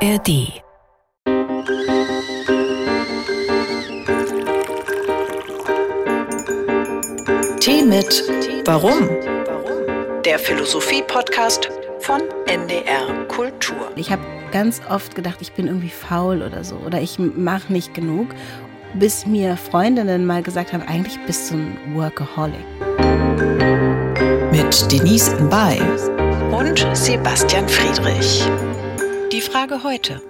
ARD Tee mit Warum? Der Philosophie-Podcast von NDR Kultur. Ich habe ganz oft gedacht, ich bin irgendwie faul oder so oder ich mache nicht genug, bis mir Freundinnen mal gesagt haben, eigentlich bist du ein Workaholic. Mit Denise Mbay und Sebastian Friedrich. Die Frage heute: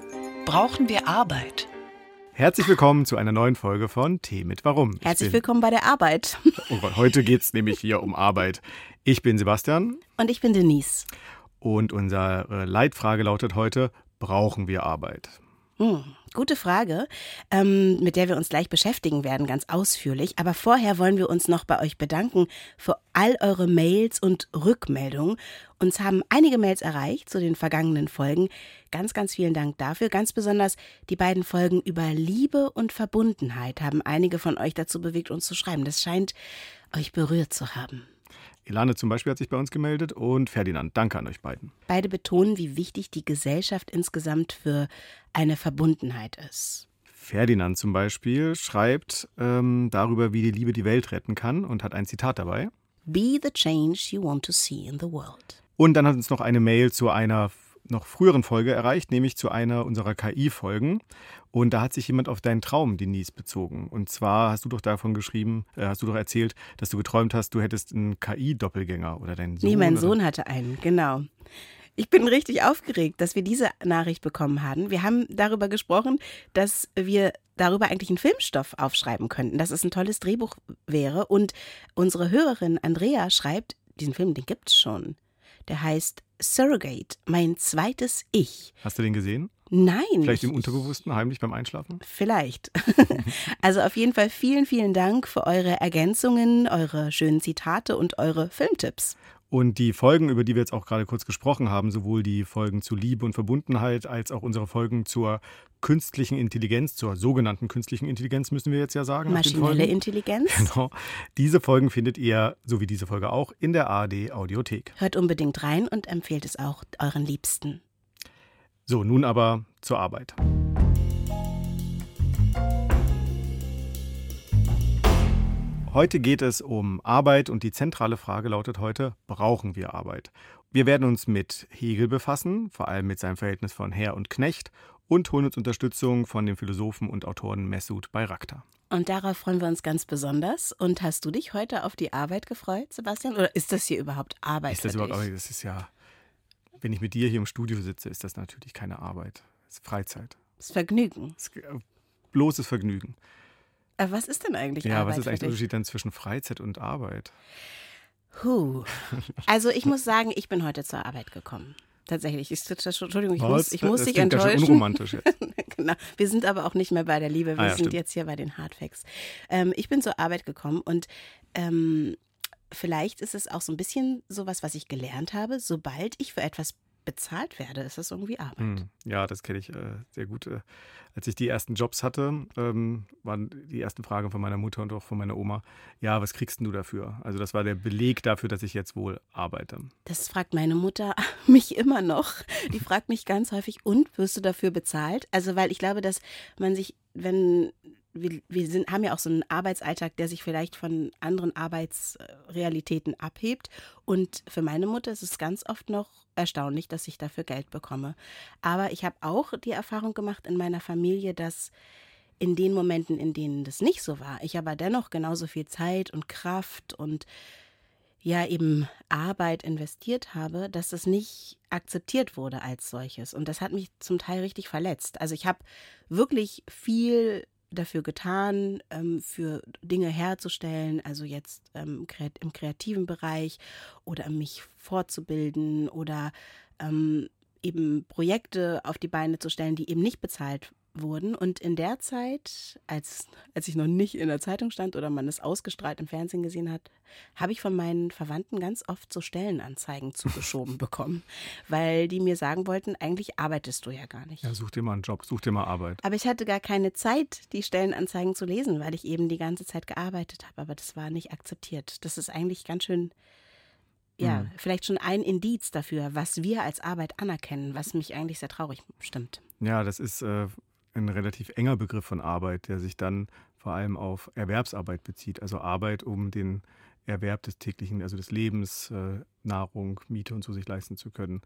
Brauchen wir Arbeit? Herzlich willkommen zu einer neuen Folge von Tee mit Warum. Ich Herzlich bin, willkommen bei der Arbeit. Oh Gott, heute geht es nämlich hier um Arbeit. Ich bin Sebastian Und ich bin Denise. und unsere Leitfrage lautet heute: Brauchen wir Arbeit? Hm, gute Frage, ähm, mit der wir uns gleich beschäftigen werden, ganz ausführlich. Aber vorher wollen wir uns noch bei euch bedanken für all eure Mails und Rückmeldungen. Uns haben einige Mails erreicht zu den vergangenen Folgen. Ganz, ganz vielen Dank dafür. Ganz besonders die beiden Folgen über Liebe und Verbundenheit haben einige von euch dazu bewegt, uns zu schreiben. Das scheint euch berührt zu haben. Elane zum Beispiel hat sich bei uns gemeldet und Ferdinand. Danke an euch beiden. Beide betonen, wie wichtig die Gesellschaft insgesamt für eine Verbundenheit ist. Ferdinand zum Beispiel schreibt ähm, darüber, wie die Liebe die Welt retten kann und hat ein Zitat dabei. Be the change you want to see in the world. Und dann hat uns noch eine Mail zu einer noch früheren Folge erreicht, nämlich zu einer unserer KI-Folgen. Und da hat sich jemand auf deinen Traum, Denise, bezogen. Und zwar hast du doch davon geschrieben, äh, hast du doch erzählt, dass du geträumt hast, du hättest einen KI-Doppelgänger oder deinen Sohn. Nee, mein Sohn hatte einen, genau. Ich bin richtig aufgeregt, dass wir diese Nachricht bekommen haben. Wir haben darüber gesprochen, dass wir darüber eigentlich einen Filmstoff aufschreiben könnten, dass es ein tolles Drehbuch wäre. Und unsere Hörerin Andrea schreibt, diesen Film, den gibt's schon. Der heißt Surrogate, mein zweites Ich. Hast du den gesehen? Nein. Vielleicht im Unterbewussten, heimlich beim Einschlafen? Vielleicht. also auf jeden Fall vielen, vielen Dank für eure Ergänzungen, eure schönen Zitate und eure Filmtipps. Und die Folgen, über die wir jetzt auch gerade kurz gesprochen haben, sowohl die Folgen zu Liebe und Verbundenheit als auch unsere Folgen zur künstlichen Intelligenz, zur sogenannten künstlichen Intelligenz, müssen wir jetzt ja sagen. Maschinelle. Intelligenz. Genau. Diese Folgen findet ihr, so wie diese Folge auch, in der ARD Audiothek. Hört unbedingt rein und empfehlt es auch euren Liebsten. So, nun aber zur Arbeit. Heute geht es um Arbeit und die zentrale Frage lautet heute, brauchen wir Arbeit? Wir werden uns mit Hegel befassen, vor allem mit seinem Verhältnis von Herr und Knecht und holen uns Unterstützung von dem Philosophen und Autoren Mesut Bayraktar. Und darauf freuen wir uns ganz besonders. Und hast du dich heute auf die Arbeit gefreut, Sebastian? Oder ist das hier überhaupt Arbeit Ist das überhaupt, aber das ist ja, wenn ich mit dir hier im Studio sitze, ist das natürlich keine Arbeit. Das ist Freizeit. Das Vergnügen. Das ist äh, bloßes Vergnügen. Aber was ist denn eigentlich Ja, Arbeit was ist eigentlich der? Unterschied dann zwischen Freizeit und Arbeit? Huh. Also ich muss sagen, ich bin heute zur Arbeit gekommen. Tatsächlich. Ich, Entschuldigung, ich muss, ich muss das dich enttäuschen. unromantisch jetzt. genau. Wir sind aber auch nicht mehr bei der Liebe, wir Ah ja, sind stimmt. jetzt hier bei den Hardfacts. Ähm, ich bin zur Arbeit gekommen und ähm, vielleicht ist es auch so ein bisschen sowas, was ich gelernt habe. Sobald ich für etwas bezahlt werde, ist das irgendwie Arbeit. Hm, Ja, das kenne ich äh, sehr gut. Äh, als ich die ersten Jobs hatte, ähm, waren die ersten Fragen von meiner Mutter und auch von meiner Oma, ja, was kriegst du dafür? Also das war der Beleg dafür, dass ich jetzt wohl arbeite. Das fragt meine Mutter mich immer noch. Die fragt mich ganz häufig, und wirst du dafür bezahlt? Also, weil ich glaube, dass man sich, wenn wir, wir sind, haben ja auch so einen Arbeitsalltag, der sich vielleicht von anderen Arbeitsrealitäten abhebt. Und für meine Mutter ist es ganz oft noch erstaunlich, dass ich dafür Geld bekomme. Aber ich habe auch die Erfahrung gemacht in meiner Familie, dass in den Momenten, in denen das nicht so war, ich aber dennoch genauso viel Zeit und Kraft und ja eben Arbeit investiert habe, dass das nicht akzeptiert wurde als solches. Und das hat mich zum Teil richtig verletzt. Also ich habe wirklich viel dafür getan, ähm, für Dinge herzustellen, also jetzt ähm, im kreativen Bereich oder mich fortzubilden oder ähm, eben Projekte auf die Beine zu stellen, die eben nicht bezahlt wurden. Und in der Zeit, als, als ich noch nicht in der Zeitung stand oder man es ausgestrahlt im Fernsehen gesehen hat, habe ich von meinen Verwandten ganz oft so Stellenanzeigen zugeschoben bekommen, weil die mir sagen wollten, eigentlich arbeitest du ja gar nicht. Ja, such dir mal einen Job, such dir mal Arbeit. Aber ich hatte gar keine Zeit, die Stellenanzeigen zu lesen, weil ich eben die ganze Zeit gearbeitet habe. Aber das war nicht akzeptiert. Das ist eigentlich ganz schön, ja, Mhm. vielleicht schon ein Indiz dafür, was wir als Arbeit anerkennen, was mich eigentlich sehr traurig stimmt. Ja, das ist äh, ein relativ enger Begriff von Arbeit, der sich dann vor allem auf Erwerbsarbeit bezieht. Also Arbeit, um den Erwerb des täglichen, also des Lebens, äh, Nahrung, Miete und so sich leisten zu können.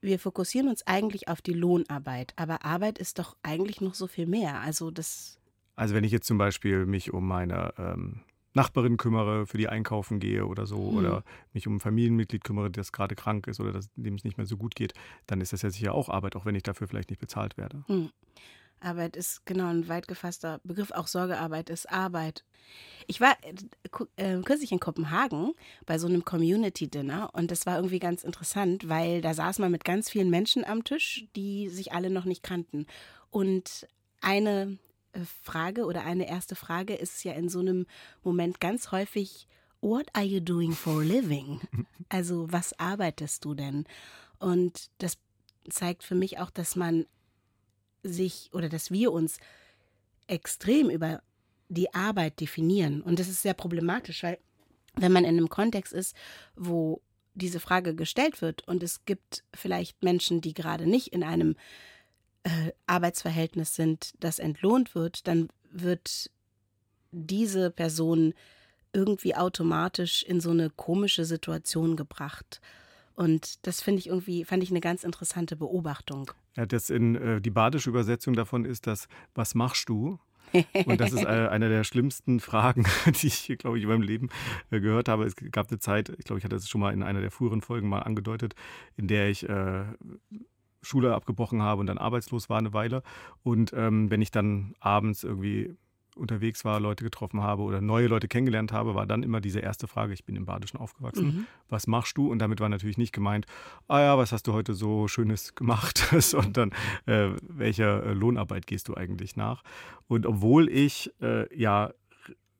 Wir fokussieren uns eigentlich auf die Lohnarbeit, aber Arbeit ist doch eigentlich noch so viel mehr. Also das. Also wenn ich jetzt zum Beispiel mich um meine ähm, Nachbarin kümmere, für die einkaufen gehe oder so, hm. oder mich um ein Familienmitglied kümmere, das gerade krank ist oder das, dem es nicht mehr so gut geht, dann ist das ja sicher auch Arbeit, auch wenn ich dafür vielleicht nicht bezahlt werde. Hm. Arbeit ist genau ein weit gefasster Begriff. Auch Sorgearbeit ist Arbeit. Ich war äh, äh, kürzlich in Kopenhagen bei so einem Community-Dinner und das war irgendwie ganz interessant, weil da saß man mit ganz vielen Menschen am Tisch, die sich alle noch nicht kannten. Und eine äh, Frage oder eine erste Frage ist ja in so einem Moment ganz häufig, What are you doing for a living? Also, was arbeitest du denn? Und das zeigt für mich auch, dass man sich oder dass wir uns extrem über die Arbeit definieren. Und das ist sehr problematisch, weil wenn man in einem Kontext ist, wo diese Frage gestellt wird und es gibt vielleicht Menschen, die gerade nicht in einem äh, Arbeitsverhältnis sind, das entlohnt wird, dann wird diese Person irgendwie automatisch in so eine komische Situation gebracht. Und das finde ich irgendwie, fand ich eine ganz interessante Beobachtung. Ja, das in, äh, die badische Übersetzung davon ist das, was machst du? Und das ist äh, eine der schlimmsten Fragen, die ich, glaube ich, in meinem Leben äh, gehört habe. Es gab eine Zeit, ich glaube, ich hatte es schon mal in einer der früheren Folgen mal angedeutet, in der ich äh, Schule abgebrochen habe und dann arbeitslos war eine Weile. Und ähm, wenn ich dann abends irgendwie unterwegs war, Leute getroffen habe oder neue Leute kennengelernt habe, war dann immer diese erste Frage, ich bin im Badischen aufgewachsen, mhm. was machst du? Und damit war natürlich nicht gemeint, ah ja, was hast du heute so Schönes gemacht, sondern äh, welcher äh, Lohnarbeit gehst du eigentlich nach? Und obwohl ich äh, ja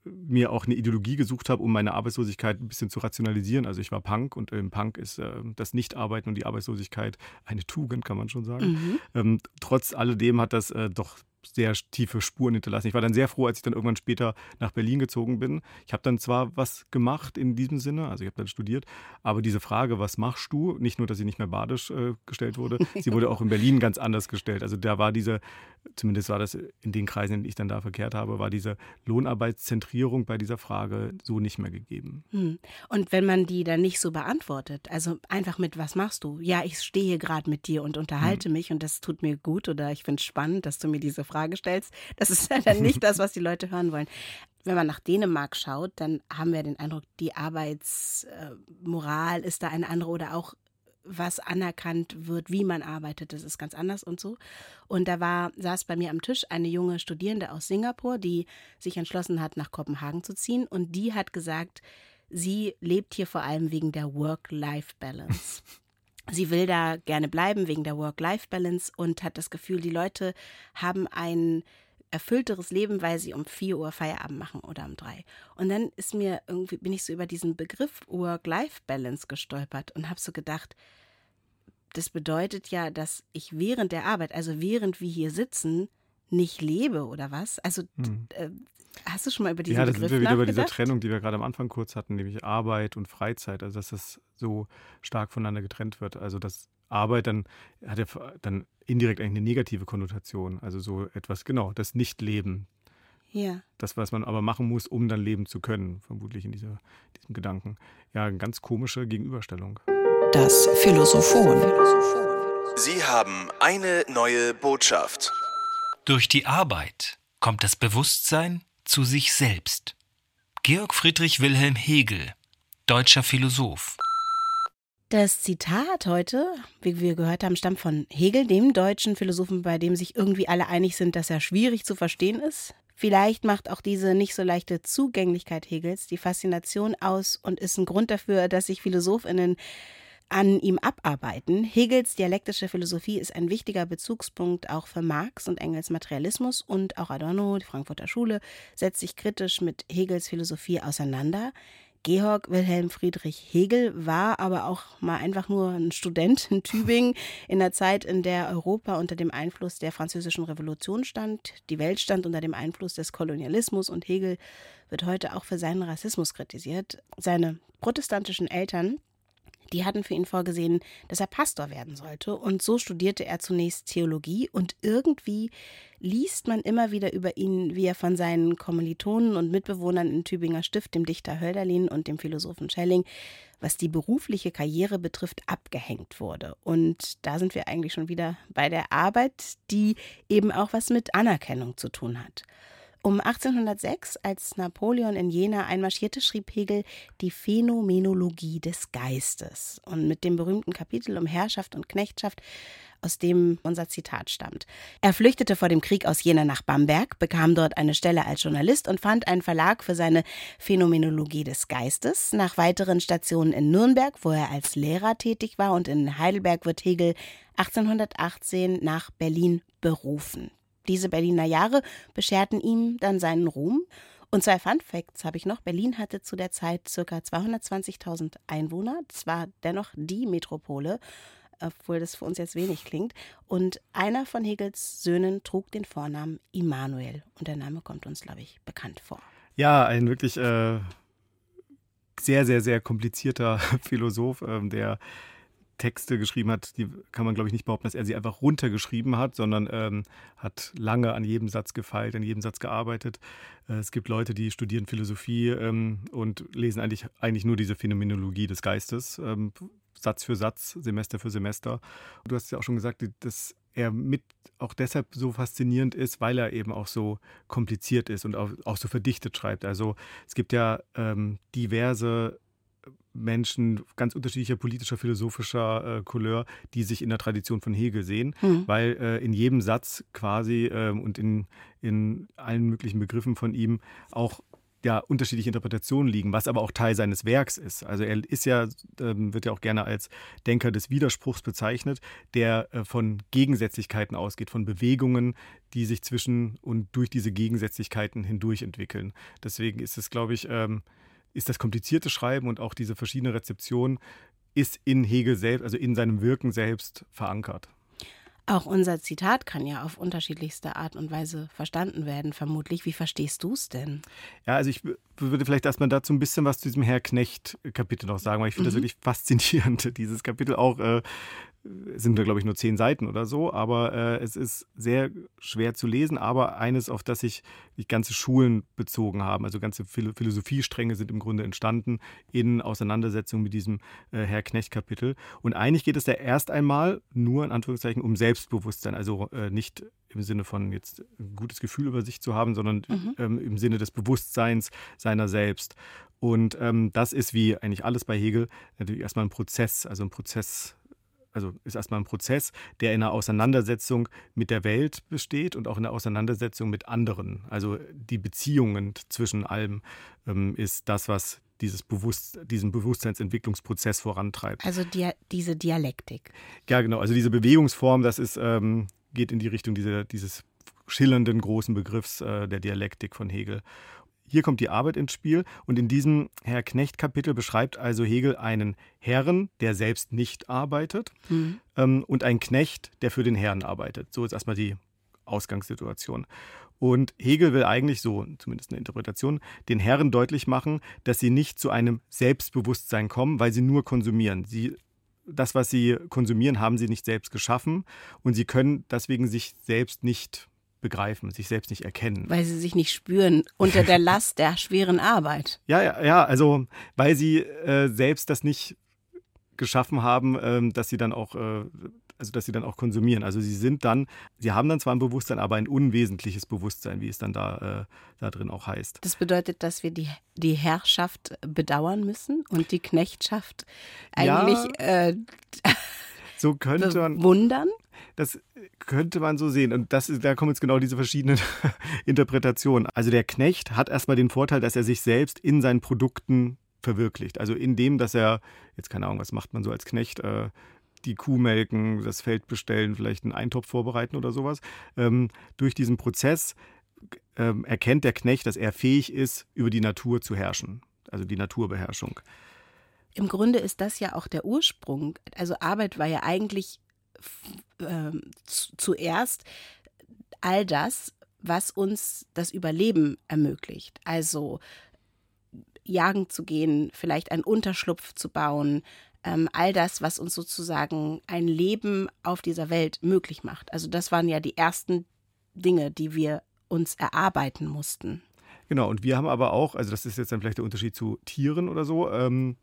mir auch eine Ideologie gesucht habe, um meine Arbeitslosigkeit ein bisschen zu rationalisieren. Also ich war Punk und im Punk ist äh, das Nichtarbeiten und die Arbeitslosigkeit eine Tugend, kann man schon sagen. Mhm. Ähm, trotz alledem hat das äh, doch sehr tiefe Spuren hinterlassen. Ich war dann sehr froh, als ich dann irgendwann später nach Berlin gezogen bin. Ich habe dann zwar was gemacht in diesem Sinne, also ich habe dann studiert, aber diese Frage, was machst du, nicht nur, dass sie nicht mehr badisch äh, gestellt wurde, sie wurde auch in Berlin ganz anders gestellt. Also da war diese, zumindest war das in den Kreisen, in denen ich dann da verkehrt habe, war diese Lohnarbeitszentrierung bei dieser Frage so nicht mehr gegeben. Hm. Und wenn man die dann nicht so beantwortet, also einfach mit, was machst du? Ja, ich stehe gerade mit dir und unterhalte hm. mich und das tut mir gut oder ich finde es spannend, dass du mir diese Frage stellst. Das ist ja dann nicht das, was die Leute hören wollen. Wenn man nach Dänemark schaut, dann haben wir den Eindruck, die Arbeitsmoral ist da eine andere oder auch was anerkannt wird, wie man arbeitet, das ist ganz anders und so. Und da war, saß bei mir am Tisch eine junge Studierende aus Singapur, die sich entschlossen hat, nach Kopenhagen zu ziehen. Und die hat gesagt, sie lebt hier vor allem wegen der Work-Life-Balance. Sie will da gerne bleiben wegen der Work-Life-Balance und hat das Gefühl, die Leute haben ein erfüllteres Leben, weil sie um 4 Uhr Feierabend machen oder um 3. Und dann ist mir irgendwie, bin ich so über diesen Begriff Work-Life-Balance gestolpert und habe so gedacht, das bedeutet ja, dass ich während der Arbeit, also während wir hier sitzen, nicht lebe oder was? Also hm. Hast du schon mal über diesen ja, Begriff Ja, da sind wir wieder über diese Trennung, die wir gerade am Anfang kurz hatten, nämlich Arbeit und Freizeit, also dass das so stark voneinander getrennt wird. Also dass Arbeit dann hat ja dann indirekt eigentlich eine negative Konnotation. Also so etwas, genau, das Nichtleben. Ja. Das, was man aber machen muss, um dann leben zu können, vermutlich in dieser, diesem Gedanken. Ja, eine ganz komische Gegenüberstellung. Das Philosophon. Sie haben eine neue Botschaft. Durch die Arbeit kommt das Bewusstsein zu sich selbst. Georg Friedrich Wilhelm Hegel, deutscher Philosoph. Das Zitat heute, wie wir gehört haben, stammt von Hegel, dem deutschen Philosophen, bei dem sich irgendwie alle einig sind, dass er schwierig zu verstehen ist. Vielleicht macht auch diese nicht so leichte Zugänglichkeit Hegels die Faszination aus und ist ein Grund dafür, dass sich Philosophinnen an ihm abarbeiten. Hegels dialektische Philosophie ist ein wichtiger Bezugspunkt auch für Marx und Engels Materialismus und auch Adorno, die Frankfurter Schule, setzt sich kritisch mit Hegels Philosophie auseinander. Georg Wilhelm Friedrich Hegel war aber auch mal einfach nur ein Student in Tübingen in der Zeit, in der Europa unter dem Einfluss der französischen Revolution stand. Die Welt stand unter dem Einfluss des Kolonialismus und Hegel wird heute auch für seinen Rassismus kritisiert. Seine protestantischen Eltern die hatten für ihn vorgesehen, dass er Pastor werden sollte. Und so studierte er zunächst Theologie und irgendwie liest man immer wieder über ihn, wie er von seinen Kommilitonen und Mitbewohnern in Tübinger Stift, dem Dichter Hölderlin und dem Philosophen Schelling, was die berufliche Karriere betrifft, abgehängt wurde. Und da sind wir eigentlich schon wieder bei der Arbeit, die eben auch was mit Anerkennung zu tun hat. Um 1806, als Napoleon in Jena einmarschierte, schrieb Hegel die Phänomenologie des Geistes und mit dem berühmten Kapitel um Herrschaft und Knechtschaft, aus dem unser Zitat stammt. Er flüchtete vor dem Krieg aus Jena nach Bamberg, bekam dort eine Stelle als Journalist und fand einen Verlag für seine Phänomenologie des Geistes. Nach weiteren Stationen in Nürnberg, wo er als Lehrer tätig war, und in Heidelberg wird Hegel 1818 nach Berlin berufen. Diese Berliner Jahre bescherten ihm dann seinen Ruhm. Und zwei Fun Facts habe ich noch. Berlin hatte zu der Zeit ca. 220.000 Einwohner. Es war dennoch die Metropole, obwohl das für uns jetzt wenig klingt. Und einer von Hegels Söhnen trug den Vornamen Immanuel. Und der Name kommt uns, glaube ich, bekannt vor. Ja, ein wirklich äh, sehr, sehr, sehr komplizierter Philosoph, äh, der Texte geschrieben hat, die kann man, glaube ich, nicht behaupten, dass er sie einfach runtergeschrieben hat, sondern ähm, hat lange an jedem Satz gefeilt, an jedem Satz gearbeitet. Äh, es gibt Leute, die studieren Philosophie ähm, und lesen eigentlich, eigentlich nur diese Phänomenologie des Geistes, ähm, Satz für Satz, Semester für Semester. Du hast ja auch schon gesagt, dass er mit auch deshalb so faszinierend ist, weil er eben auch so kompliziert ist und auch, auch so verdichtet schreibt. Also es gibt ja ähm, diverse Menschen ganz unterschiedlicher politischer, philosophischer äh, Couleur, die sich in der Tradition von Hegel sehen, mhm. weil äh, in jedem Satz quasi äh, und in, in allen möglichen Begriffen von ihm auch ja, unterschiedliche Interpretationen liegen, was aber auch Teil seines Werks ist. Also er ist ja, ähm, wird ja auch gerne als Denker des Widerspruchs bezeichnet, der äh, von Gegensätzlichkeiten ausgeht, von Bewegungen, die sich zwischen und durch diese Gegensätzlichkeiten hindurch entwickeln. Deswegen ist es, glaube ich, ähm, ist das komplizierte Schreiben und auch diese verschiedene Rezeption ist in Hegel selbst, also in seinem Wirken selbst verankert. Auch unser Zitat kann ja auf unterschiedlichste Art und Weise verstanden werden, vermutlich. Wie verstehst du es denn? Ja, also ich würde vielleicht erstmal dazu ein bisschen was zu diesem Herr Knecht-Kapitel noch sagen, weil ich finde mhm. das wirklich faszinierend, dieses Kapitel auch. Äh, sind da, glaube ich, nur zehn Seiten oder so, aber äh, es ist sehr schwer zu lesen, aber eines, auf das sich ganze Schulen bezogen haben, also ganze Philosophiestränge sind im Grunde entstanden in Auseinandersetzung mit diesem äh, Herr Knecht-Kapitel. Und eigentlich geht es da erst einmal nur in Anführungszeichen um Selbstbewusstsein, also äh, nicht im Sinne von jetzt ein gutes Gefühl über sich zu haben, sondern mhm. ähm, im Sinne des Bewusstseins seiner selbst. Und ähm, das ist wie eigentlich alles bei Hegel natürlich erstmal ein Prozess, also ein Prozess also ist erstmal ein Prozess, der in einer Auseinandersetzung mit der Welt besteht und auch in der Auseinandersetzung mit anderen. Also die Beziehungen zwischen allem ähm, ist das, was dieses Bewusst, diesen Bewusstseinsentwicklungsprozess vorantreibt. Also die, diese Dialektik. Ja, genau. Also diese Bewegungsform, das ist, ähm, geht in die Richtung dieser, dieses schillernden großen Begriffs äh, der Dialektik von Hegel. Hier kommt die Arbeit ins Spiel und in diesem Herr Knecht-Kapitel beschreibt also Hegel einen Herren, der selbst nicht arbeitet, mhm. ähm, und einen Knecht, der für den Herrn arbeitet. So ist erstmal die Ausgangssituation. Und Hegel will eigentlich so, zumindest eine Interpretation, den Herren deutlich machen, dass sie nicht zu einem Selbstbewusstsein kommen, weil sie nur konsumieren. Sie, das, was sie konsumieren, haben sie nicht selbst geschaffen und sie können deswegen sich selbst nicht begreifen, sich selbst nicht erkennen. Weil sie sich nicht spüren unter der Last der schweren Arbeit. Ja, ja, ja, also weil sie äh, selbst das nicht geschaffen haben, ähm, dass sie dann auch, äh, also dass sie dann auch konsumieren. Also sie sind dann, sie haben dann zwar ein Bewusstsein, aber ein unwesentliches Bewusstsein, wie es dann da, äh, da drin auch heißt. Das bedeutet, dass wir die, die Herrschaft bedauern müssen und die Knechtschaft eigentlich ja, äh, so könnte man wundern. Das könnte man so sehen. Und das, da kommen jetzt genau diese verschiedenen Interpretationen. Also der Knecht hat erstmal den Vorteil, dass er sich selbst in seinen Produkten verwirklicht. Also in dem, dass er, jetzt keine Ahnung, was macht man so als Knecht, äh, die Kuh melken, das Feld bestellen, vielleicht einen Eintopf vorbereiten oder sowas. Ähm, durch diesen Prozess ähm, erkennt der Knecht, dass er fähig ist, über die Natur zu herrschen. Also die Naturbeherrschung. Im Grunde ist das ja auch der Ursprung. Also Arbeit war ja eigentlich äh, zuerst all das, was uns das Überleben ermöglicht. Also jagen zu gehen, vielleicht einen Unterschlupf zu bauen, ähm, all das, was uns sozusagen ein Leben auf dieser Welt möglich macht. Also das waren ja die ersten Dinge, die wir uns erarbeiten mussten. Genau, und wir haben aber auch, also das ist jetzt dann vielleicht der Unterschied zu Tieren oder so, ähm,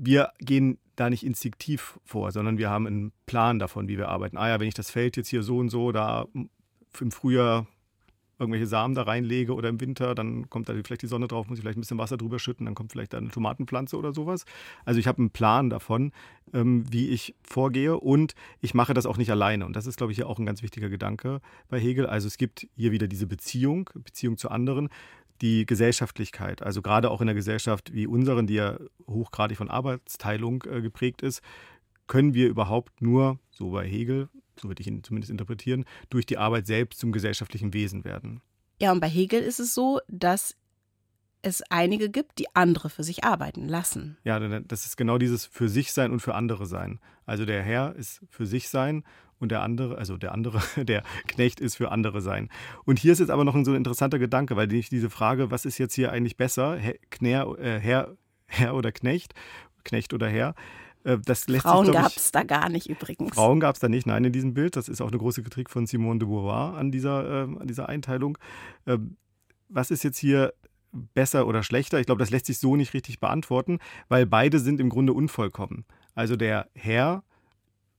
wir gehen da nicht instinktiv vor, sondern wir haben einen Plan davon, wie wir arbeiten. Ah ja, wenn ich das Feld jetzt hier so und so da im Frühjahr irgendwelche Samen da reinlege oder im Winter, dann kommt da vielleicht die Sonne drauf, muss ich vielleicht ein bisschen Wasser drüber schütten, dann kommt vielleicht da eine Tomatenpflanze oder sowas. Also ich habe einen Plan davon, ähm, wie ich vorgehe und ich mache das auch nicht alleine. Und das ist, glaube ich, ja auch ein ganz wichtiger Gedanke bei Hegel. Also es gibt hier wieder diese Beziehung, Beziehung zu anderen, die Gesellschaftlichkeit, also gerade auch in einer Gesellschaft wie unseren, die ja hochgradig von Arbeitsteilung äh, geprägt ist, können wir überhaupt nur, so bei Hegel, so würde ich ihn zumindest interpretieren, durch die Arbeit selbst zum gesellschaftlichen Wesen werden. Ja, und bei Hegel ist es so, dass es einige gibt, die andere für sich arbeiten lassen. Ja, das ist genau dieses für sich sein und für andere sein. Also der Herr ist für sich sein und der andere, also der andere, der Knecht ist für andere sein. Und hier ist jetzt aber noch so ein interessanter Gedanke, weil ich diese Frage, was ist jetzt hier eigentlich besser, Herr, äh, Herr, Herr oder Knecht, Knecht oder Herr, äh, das lässt Frauen gab es da gar nicht übrigens. Frauen gab es da nicht, nein, in diesem Bild. Das ist auch eine große Kritik von Simone de Beauvoir an dieser, äh, an dieser Einteilung. Äh, was ist jetzt hier besser oder schlechter? Ich glaube, das lässt sich so nicht richtig beantworten, weil beide sind im Grunde unvollkommen. Also der Herr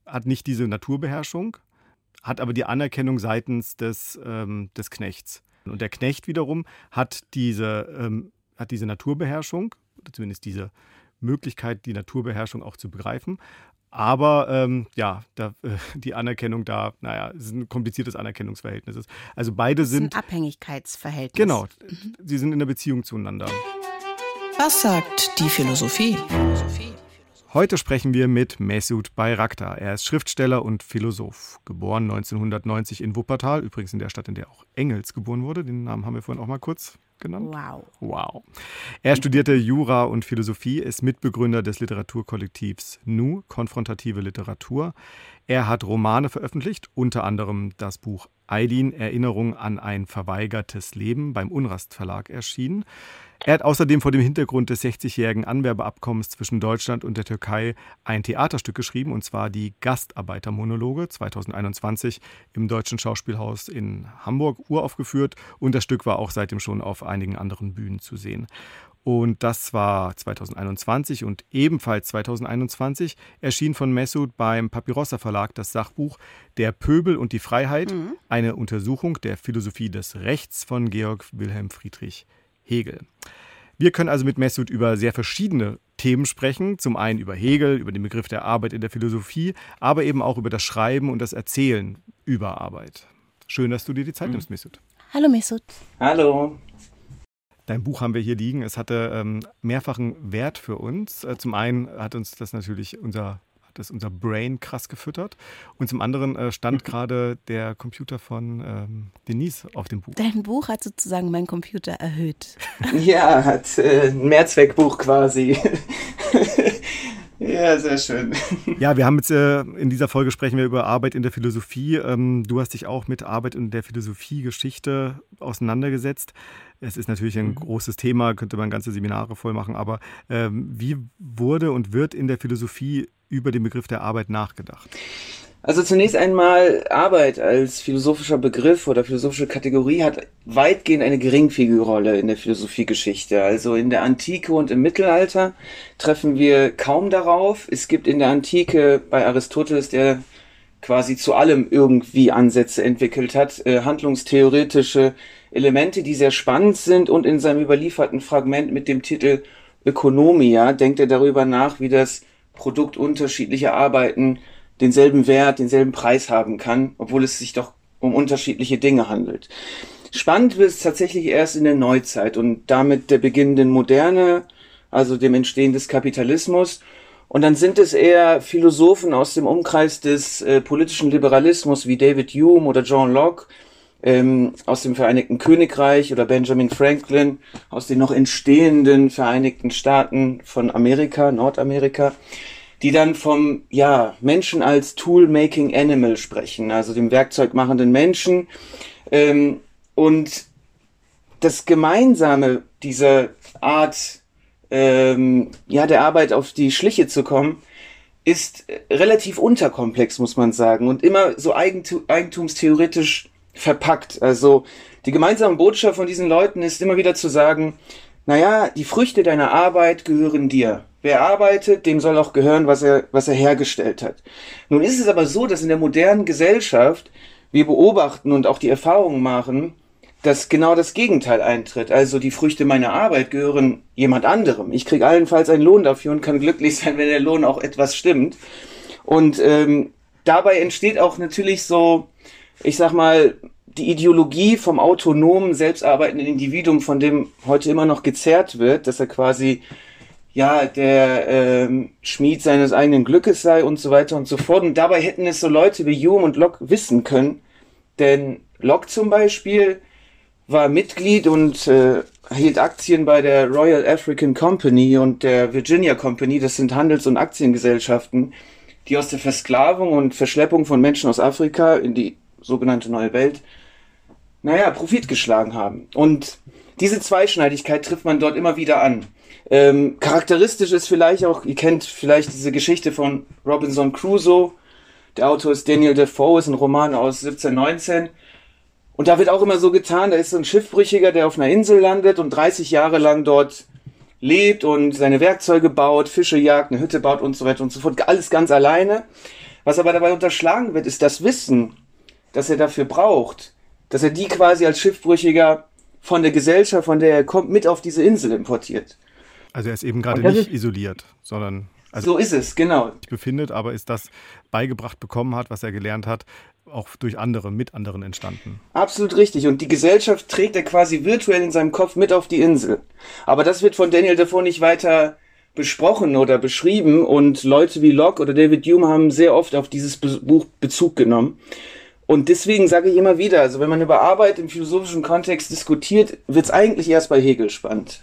hat nicht diese Naturbeherrschung, hat aber die Anerkennung seitens des, ähm, des Knechts. Und der Knecht wiederum hat diese, ähm, hat diese Naturbeherrschung, oder zumindest diese Möglichkeit, die Naturbeherrschung auch zu begreifen. Aber ähm, ja, da, äh, die Anerkennung da, naja, es ist ein kompliziertes Anerkennungsverhältnis. Also beide sind. Ein Abhängigkeitsverhältnis. Genau, mhm. sie sind in der Beziehung zueinander. Was sagt die Philosophie? Philosophie. Heute sprechen wir mit Mesut Bayraktar. Er ist Schriftsteller und Philosoph. Geboren 1990 in Wuppertal, übrigens in der Stadt, in der auch Engels geboren wurde. Den Namen haben wir vorhin auch mal kurz genannt. Wow. Wow. Er studierte Jura und Philosophie, ist Mitbegründer des Literaturkollektivs NU, Konfrontative Literatur. Er hat Romane veröffentlicht, unter anderem das Buch Eileen, Erinnerung an ein verweigertes Leben beim Unrast Verlag erschienen. Er hat außerdem vor dem Hintergrund des 60-jährigen Anwerbeabkommens zwischen Deutschland und der Türkei ein Theaterstück geschrieben, und zwar die Gastarbeitermonologe 2021 im Deutschen Schauspielhaus in Hamburg uraufgeführt. Und das Stück war auch seitdem schon auf einigen anderen Bühnen zu sehen. Und das war 2021 und ebenfalls 2021 erschien von Messut beim Papirossa Verlag das Sachbuch Der Pöbel und die Freiheit, mhm. eine Untersuchung der Philosophie des Rechts von Georg Wilhelm Friedrich Hegel. Wir können also mit Messut über sehr verschiedene Themen sprechen. Zum einen über Hegel, über den Begriff der Arbeit in der Philosophie, aber eben auch über das Schreiben und das Erzählen über Arbeit. Schön, dass du dir die Zeit mhm. nimmst, Messut. Hallo, Messut. Hallo. Dein Buch haben wir hier liegen. Es hatte ähm, mehrfachen Wert für uns. Äh, zum einen hat uns das natürlich unser das unser Brain krass gefüttert. Und zum anderen äh, stand gerade der Computer von ähm, Denise auf dem Buch. Dein Buch hat sozusagen meinen Computer erhöht. Ja, hat äh, ein Mehrzweckbuch quasi. Ja, sehr schön. Ja, wir haben jetzt äh, in dieser Folge sprechen wir über Arbeit in der Philosophie. Ähm, du hast dich auch mit Arbeit in der Philosophie-Geschichte auseinandergesetzt. Es ist natürlich ein mhm. großes Thema, könnte man ganze Seminare voll machen, aber ähm, wie wurde und wird in der Philosophie über den Begriff der Arbeit nachgedacht? Also zunächst einmal Arbeit als philosophischer Begriff oder philosophische Kategorie hat weitgehend eine geringfügige Rolle in der Philosophiegeschichte. Also in der Antike und im Mittelalter treffen wir kaum darauf. Es gibt in der Antike bei Aristoteles, der quasi zu allem irgendwie Ansätze entwickelt hat, äh, handlungstheoretische Elemente, die sehr spannend sind und in seinem überlieferten Fragment mit dem Titel Ökonomia denkt er darüber nach, wie das Produkt unterschiedlicher Arbeiten denselben Wert, denselben Preis haben kann, obwohl es sich doch um unterschiedliche Dinge handelt. Spannend wird es tatsächlich erst in der Neuzeit und damit der beginnenden Moderne, also dem Entstehen des Kapitalismus. Und dann sind es eher Philosophen aus dem Umkreis des äh, politischen Liberalismus wie David Hume oder John Locke, ähm, aus dem Vereinigten Königreich oder Benjamin Franklin aus den noch entstehenden Vereinigten Staaten von Amerika, Nordamerika, die dann vom ja, Menschen als Tool-Making Animal sprechen, also dem werkzeugmachenden Menschen. Ähm, und das Gemeinsame dieser Art, ähm, ja, der Arbeit auf die Schliche zu kommen, ist relativ unterkomplex, muss man sagen, und immer so eigentumstheoretisch verpackt. Also die gemeinsame Botschaft von diesen Leuten ist immer wieder zu sagen, naja, die Früchte deiner Arbeit gehören dir. Wer arbeitet, dem soll auch gehören, was er, was er hergestellt hat. Nun ist es aber so, dass in der modernen Gesellschaft wir beobachten und auch die Erfahrungen machen, dass genau das Gegenteil eintritt. Also die Früchte meiner Arbeit gehören jemand anderem. Ich kriege allenfalls einen Lohn dafür und kann glücklich sein, wenn der Lohn auch etwas stimmt. Und ähm, dabei entsteht auch natürlich so, ich sag mal, die Ideologie vom autonomen, selbstarbeitenden Individuum, von dem heute immer noch gezerrt wird, dass er quasi ja der ähm, Schmied seines eigenen Glückes sei und so weiter und so fort. Und dabei hätten es so Leute wie Hume und Locke wissen können, denn Locke zum Beispiel war Mitglied und äh, hielt Aktien bei der Royal African Company und der Virginia Company. Das sind Handels- und Aktiengesellschaften, die aus der Versklavung und Verschleppung von Menschen aus Afrika in die sogenannte neue Welt, naja, Profit geschlagen haben. Und diese Zweischneidigkeit trifft man dort immer wieder an. Ähm, charakteristisch ist vielleicht auch, ihr kennt vielleicht diese Geschichte von Robinson Crusoe. Der Autor ist Daniel Defoe, ist ein Roman aus 1719. Und da wird auch immer so getan, da ist so ein Schiffbrüchiger, der auf einer Insel landet und 30 Jahre lang dort lebt und seine Werkzeuge baut, Fische jagt, eine Hütte baut und so weiter und so fort. Alles ganz alleine. Was aber dabei unterschlagen wird, ist das Wissen, das er dafür braucht, dass er die quasi als Schiffbrüchiger von der Gesellschaft, von der er kommt, mit auf diese Insel importiert. Also er ist eben gerade nicht isoliert, sondern also so ist es, genau. befindet, aber ist das beigebracht bekommen hat, was er gelernt hat, auch durch andere, mit anderen entstanden. Absolut richtig. Und die Gesellschaft trägt er quasi virtuell in seinem Kopf mit auf die Insel. Aber das wird von Daniel Defoe nicht weiter besprochen oder beschrieben und Leute wie Locke oder David Hume haben sehr oft auf dieses Buch Bezug genommen. Und deswegen sage ich immer wieder, also wenn man über Arbeit im philosophischen Kontext diskutiert, wird es eigentlich erst bei Hegel spannend.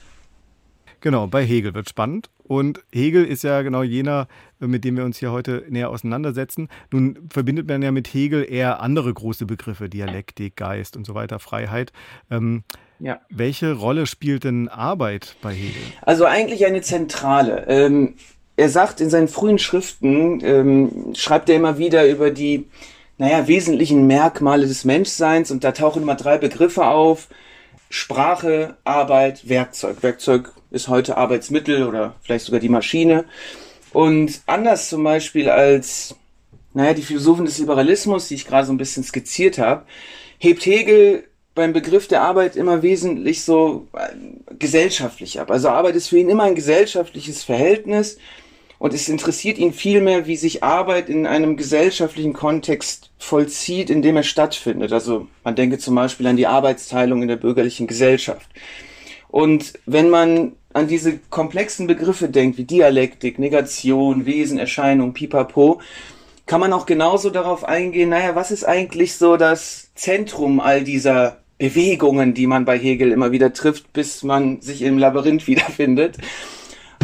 Genau, bei Hegel wird spannend. Und Hegel ist ja genau jener, mit dem wir uns hier heute näher auseinandersetzen. Nun verbindet man ja mit Hegel eher andere große Begriffe, Dialektik, Geist und so weiter, Freiheit. Ähm, ja. Welche Rolle spielt denn Arbeit bei Hegel? Also eigentlich eine zentrale. Ähm, er sagt in seinen frühen Schriften, ähm, schreibt er immer wieder über die, naja, wesentlichen Merkmale des Menschseins und da tauchen immer drei Begriffe auf. Sprache, Arbeit, Werkzeug. Werkzeug ist heute Arbeitsmittel oder vielleicht sogar die Maschine. Und anders zum Beispiel als, naja, die Philosophen des Liberalismus, die ich gerade so ein bisschen skizziert habe, hebt Hegel beim Begriff der Arbeit immer wesentlich so äh, gesellschaftlich ab. Also Arbeit ist für ihn immer ein gesellschaftliches Verhältnis und es interessiert ihn vielmehr, wie sich Arbeit in einem gesellschaftlichen Kontext vollzieht, in dem er stattfindet. Also man denke zum Beispiel an die Arbeitsteilung in der bürgerlichen Gesellschaft. Und wenn man an diese komplexen Begriffe denkt, wie Dialektik, Negation, Wesen, Erscheinung, Pipapo, kann man auch genauso darauf eingehen, naja, was ist eigentlich so das Zentrum all dieser Bewegungen, die man bei Hegel immer wieder trifft, bis man sich im Labyrinth wiederfindet.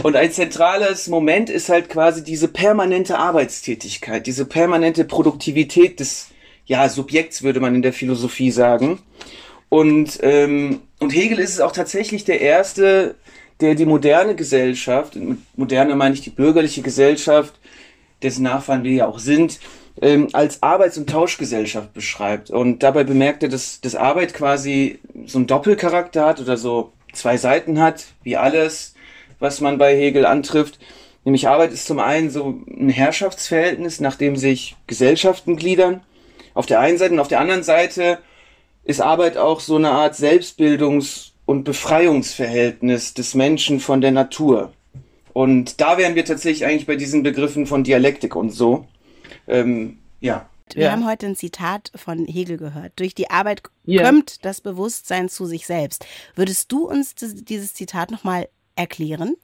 Und ein zentrales Moment ist halt quasi diese permanente Arbeitstätigkeit, diese permanente Produktivität des ja, Subjekts, würde man in der Philosophie sagen. Und, ähm, und Hegel ist es auch tatsächlich der erste, der die moderne Gesellschaft, moderne meine ich die bürgerliche Gesellschaft, dessen Nachfahren wir ja auch sind, ähm, als Arbeits- und Tauschgesellschaft beschreibt. Und dabei bemerkt er, dass, dass Arbeit quasi so einen Doppelcharakter hat oder so zwei Seiten hat, wie alles, was man bei Hegel antrifft. Nämlich Arbeit ist zum einen so ein Herrschaftsverhältnis, nach dem sich Gesellschaften gliedern. Auf der einen Seite und auf der anderen Seite ist Arbeit auch so eine Art Selbstbildungs- und Befreiungsverhältnis des Menschen von der Natur. Und da wären wir tatsächlich eigentlich bei diesen Begriffen von Dialektik und so. Ähm, ja. Wir ja. haben heute ein Zitat von Hegel gehört. Durch die Arbeit ja. kommt das Bewusstsein zu sich selbst. Würdest du uns dieses Zitat nochmal erklären?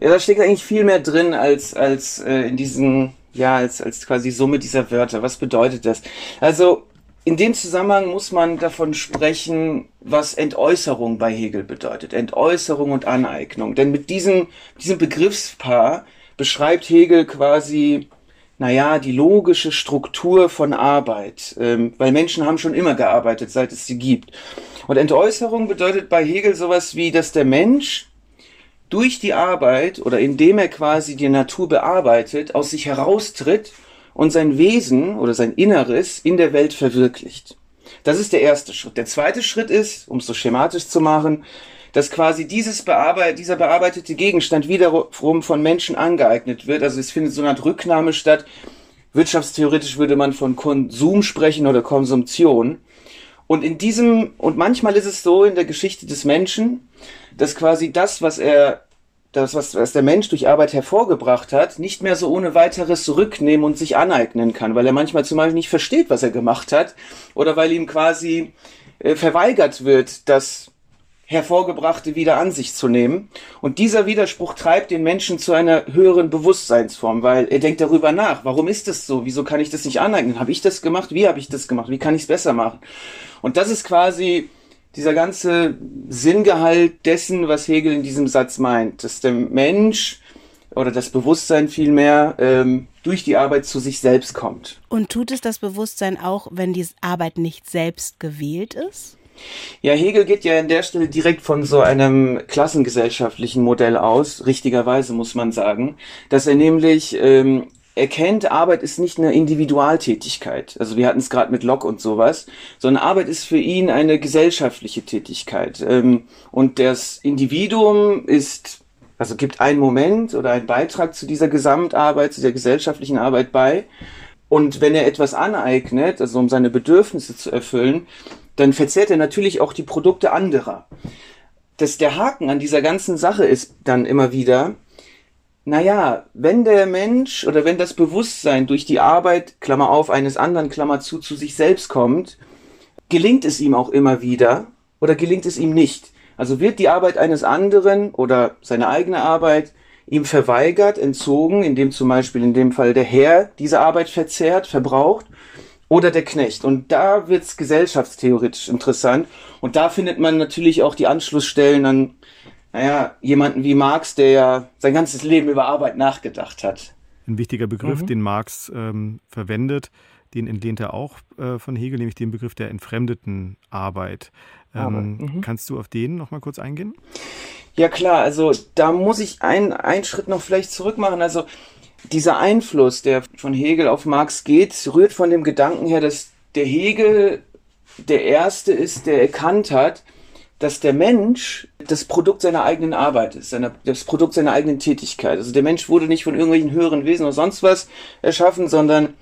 Ja, da steckt eigentlich viel mehr drin als, als äh, in diesen, ja, als, als quasi Summe dieser Wörter. Was bedeutet das? Also, in dem Zusammenhang muss man davon sprechen, was Entäußerung bei Hegel bedeutet. Entäußerung und Aneignung. Denn mit diesem, diesem Begriffspaar beschreibt Hegel quasi, naja, die logische Struktur von Arbeit. Ähm, weil Menschen haben schon immer gearbeitet, seit es sie gibt. Und Entäußerung bedeutet bei Hegel sowas wie, dass der Mensch durch die Arbeit oder indem er quasi die Natur bearbeitet, aus sich heraustritt und sein Wesen oder sein Inneres in der Welt verwirklicht. Das ist der erste Schritt. Der zweite Schritt ist, um es so schematisch zu machen, dass quasi dieses bearbeit dieser bearbeitete Gegenstand wiederum von Menschen angeeignet wird. Also es findet so eine Art Rücknahme statt. Wirtschaftstheoretisch würde man von Konsum sprechen oder Konsumption. Und in diesem, und manchmal ist es so in der Geschichte des Menschen, dass quasi das, was er, das, was, was der Mensch durch Arbeit hervorgebracht hat, nicht mehr so ohne weiteres zurücknehmen und sich aneignen kann, weil er manchmal zum Beispiel nicht versteht, was er gemacht hat, oder weil ihm quasi äh, verweigert wird, das Hervorgebrachte wieder an sich zu nehmen. Und dieser Widerspruch treibt den Menschen zu einer höheren Bewusstseinsform, weil er denkt darüber nach, warum ist das so? Wieso kann ich das nicht aneignen? Habe ich das gemacht? Wie habe ich das gemacht? Wie kann ich es besser machen? Und das ist quasi dieser ganze Sinngehalt dessen, was Hegel in diesem Satz meint, dass der Mensch oder das Bewusstsein vielmehr ähm, durch die Arbeit zu sich selbst kommt. Und tut es das Bewusstsein auch, wenn die Arbeit nicht selbst gewählt ist? Ja, Hegel geht ja an der Stelle direkt von so einem klassengesellschaftlichen Modell aus, richtigerweise muss man sagen, dass er nämlich ähm, erkennt, Arbeit ist nicht eine Individualtätigkeit. Also wir hatten es gerade mit Locke und sowas, sondern Arbeit ist für ihn eine gesellschaftliche Tätigkeit. Ähm, und das Individuum ist, also gibt einen Moment oder einen Beitrag zu dieser Gesamtarbeit, zu der gesellschaftlichen Arbeit bei. Und wenn er etwas aneignet, also um seine Bedürfnisse zu erfüllen, dann verzehrt er natürlich auch die Produkte anderer. Das, der Haken an dieser ganzen Sache ist dann immer wieder, naja, wenn der Mensch oder wenn das Bewusstsein durch die Arbeit, Klammer auf, eines anderen, Klammer zu, zu sich selbst kommt, gelingt es ihm auch immer wieder oder gelingt es ihm nicht? Also wird die Arbeit eines anderen oder seine eigene Arbeit ihm verweigert, entzogen, indem zum Beispiel in dem Fall der Herr diese Arbeit verzehrt, verbraucht oder der Knecht. Und da wird's gesellschaftstheoretisch interessant. Und da findet man natürlich auch die Anschlussstellen an naja, jemanden wie Marx, der ja sein ganzes Leben über Arbeit nachgedacht hat. Ein wichtiger Begriff, mhm. den Marx ähm, verwendet, den entlehnt er auch äh, von Hegel, nämlich den Begriff der entfremdeten Arbeit. Ähm, mhm. Kannst du auf den noch mal kurz eingehen? Ja klar, also da muss ich einen, einen Schritt noch vielleicht zurück machen. Also dieser Einfluss, der von Hegel auf Marx geht, rührt von dem Gedanken her, dass der Hegel der Erste ist, der erkannt hat, dass der Mensch das Produkt seiner eigenen Arbeit ist, seiner, das Produkt seiner eigenen Tätigkeit. Also der Mensch wurde nicht von irgendwelchen höheren Wesen oder sonst was erschaffen, sondern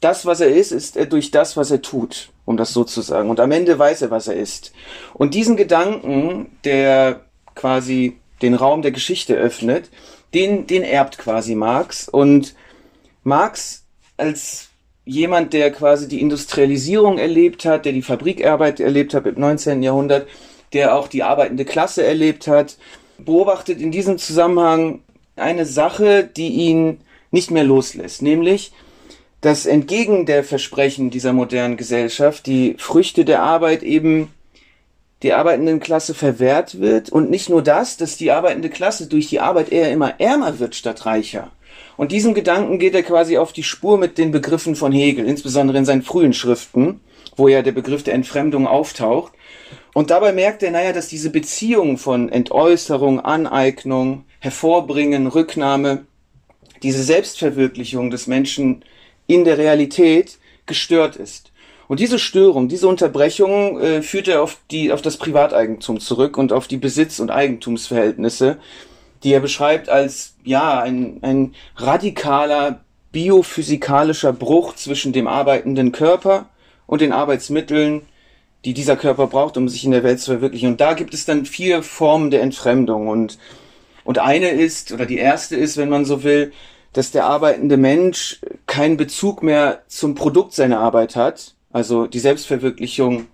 das, was er ist, ist er durch das, was er tut, um das so zu sagen. Und am Ende weiß er, was er ist. Und diesen Gedanken, der quasi den Raum der Geschichte öffnet, den, den erbt quasi Marx. Und Marx als jemand, der quasi die Industrialisierung erlebt hat, der die Fabrikarbeit erlebt hat im 19. Jahrhundert, der auch die arbeitende Klasse erlebt hat, beobachtet in diesem Zusammenhang eine Sache, die ihn nicht mehr loslässt, nämlich, dass entgegen der Versprechen dieser modernen Gesellschaft die Früchte der Arbeit eben der arbeitenden Klasse verwehrt wird und nicht nur das, dass die arbeitende Klasse durch die Arbeit eher immer ärmer wird statt reicher. Und diesem Gedanken geht er quasi auf die Spur mit den Begriffen von Hegel, insbesondere in seinen frühen Schriften, wo ja der Begriff der Entfremdung auftaucht. Und dabei merkt er, naja, dass diese Beziehung von Entäußerung, Aneignung, Hervorbringen, Rücknahme, diese Selbstverwirklichung des Menschen in der Realität gestört ist. Und diese Störung, diese Unterbrechung äh, führt er auf, die, auf das Privateigentum zurück und auf die Besitz- und Eigentumsverhältnisse, die er beschreibt als ja ein, ein radikaler biophysikalischer Bruch zwischen dem arbeitenden Körper und den Arbeitsmitteln, die dieser Körper braucht, um sich in der Welt zu verwirklichen. Und da gibt es dann vier Formen der Entfremdung. Und, und eine ist, oder die erste ist, wenn man so will, dass der arbeitende Mensch keinen Bezug mehr zum Produkt seiner Arbeit hat. Also die Selbstverwirklichung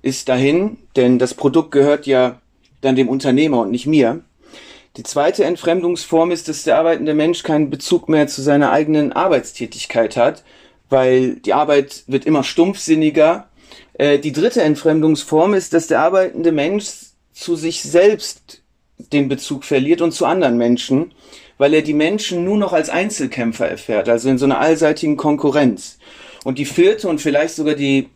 ist dahin, denn das Produkt gehört ja dann dem Unternehmer und nicht mir. Die zweite Entfremdungsform ist, dass der arbeitende Mensch keinen Bezug mehr zu seiner eigenen Arbeitstätigkeit hat, weil die Arbeit wird immer stumpfsinniger äh, die dritte Entfremdungsform ist, dass der arbeitende Mensch zu sich selbst den Bezug verliert und zu anderen Menschen, weil er die Menschen nur noch als Einzelkämpfer erfährt, also in so einer allseitigen Konkurrenz. Und die vierte und vielleicht sogar die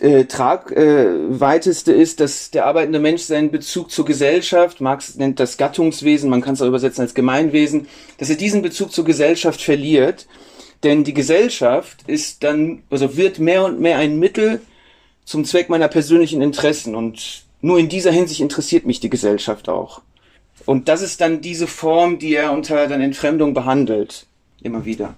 äh, tragweiteste äh, ist, dass der arbeitende Mensch seinen Bezug zur Gesellschaft, Marx nennt das Gattungswesen, man kann es auch übersetzen als Gemeinwesen, dass er diesen Bezug zur Gesellschaft verliert. Denn die Gesellschaft ist dann, also wird mehr und mehr ein Mittel zum Zweck meiner persönlichen Interessen. Und nur in dieser Hinsicht interessiert mich die Gesellschaft auch. Und das ist dann diese Form, die er unter dann Entfremdung behandelt. Immer wieder.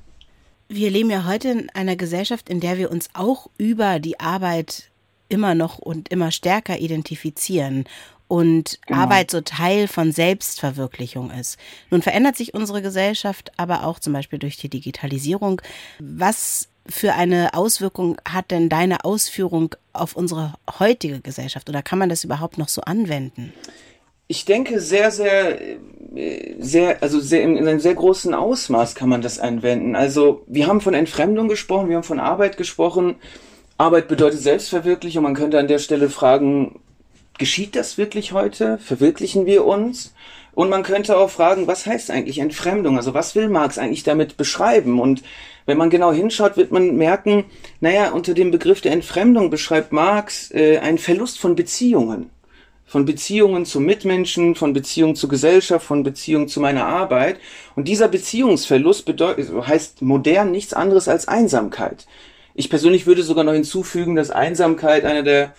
Wir leben ja heute in einer Gesellschaft, in der wir uns auch über die Arbeit immer noch und immer stärker identifizieren und genau. Arbeit so Teil von Selbstverwirklichung ist. Nun verändert sich unsere Gesellschaft aber auch zum Beispiel durch die Digitalisierung. Was für eine Auswirkung hat denn deine Ausführung auf unsere heutige Gesellschaft oder kann man das überhaupt noch so anwenden? Ich denke sehr, sehr, sehr, also sehr, in einem sehr großen Ausmaß kann man das anwenden. Also wir haben von Entfremdung gesprochen, wir haben von Arbeit gesprochen. Arbeit bedeutet Selbstverwirklichung. Man könnte an der Stelle fragen, geschieht das wirklich heute? Verwirklichen wir uns? Und man könnte auch fragen, was heißt eigentlich Entfremdung? Also was will Marx eigentlich damit beschreiben? Und wenn man genau hinschaut, wird man merken, naja, unter dem Begriff der Entfremdung beschreibt Marx äh, einen Verlust von Beziehungen von Beziehungen zu Mitmenschen, von Beziehungen zur Gesellschaft, von Beziehungen zu meiner Arbeit. Und dieser Beziehungsverlust bedeutet, heißt modern nichts anderes als Einsamkeit. Ich persönlich würde sogar noch hinzufügen, dass Einsamkeit eine der,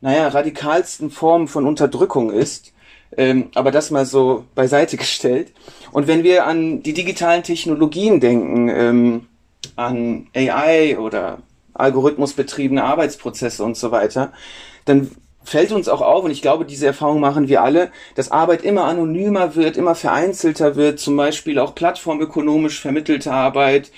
naja, radikalsten Formen von Unterdrückung ist. Ähm, aber das mal so beiseite gestellt. Und wenn wir an die digitalen Technologien denken, ähm, an AI oder algorithmusbetriebene Arbeitsprozesse und so weiter, dann fällt uns auch auf, und ich glaube, diese Erfahrung machen wir alle, dass Arbeit immer anonymer wird, immer vereinzelter wird, zum Beispiel auch plattformökonomisch vermittelte Arbeit,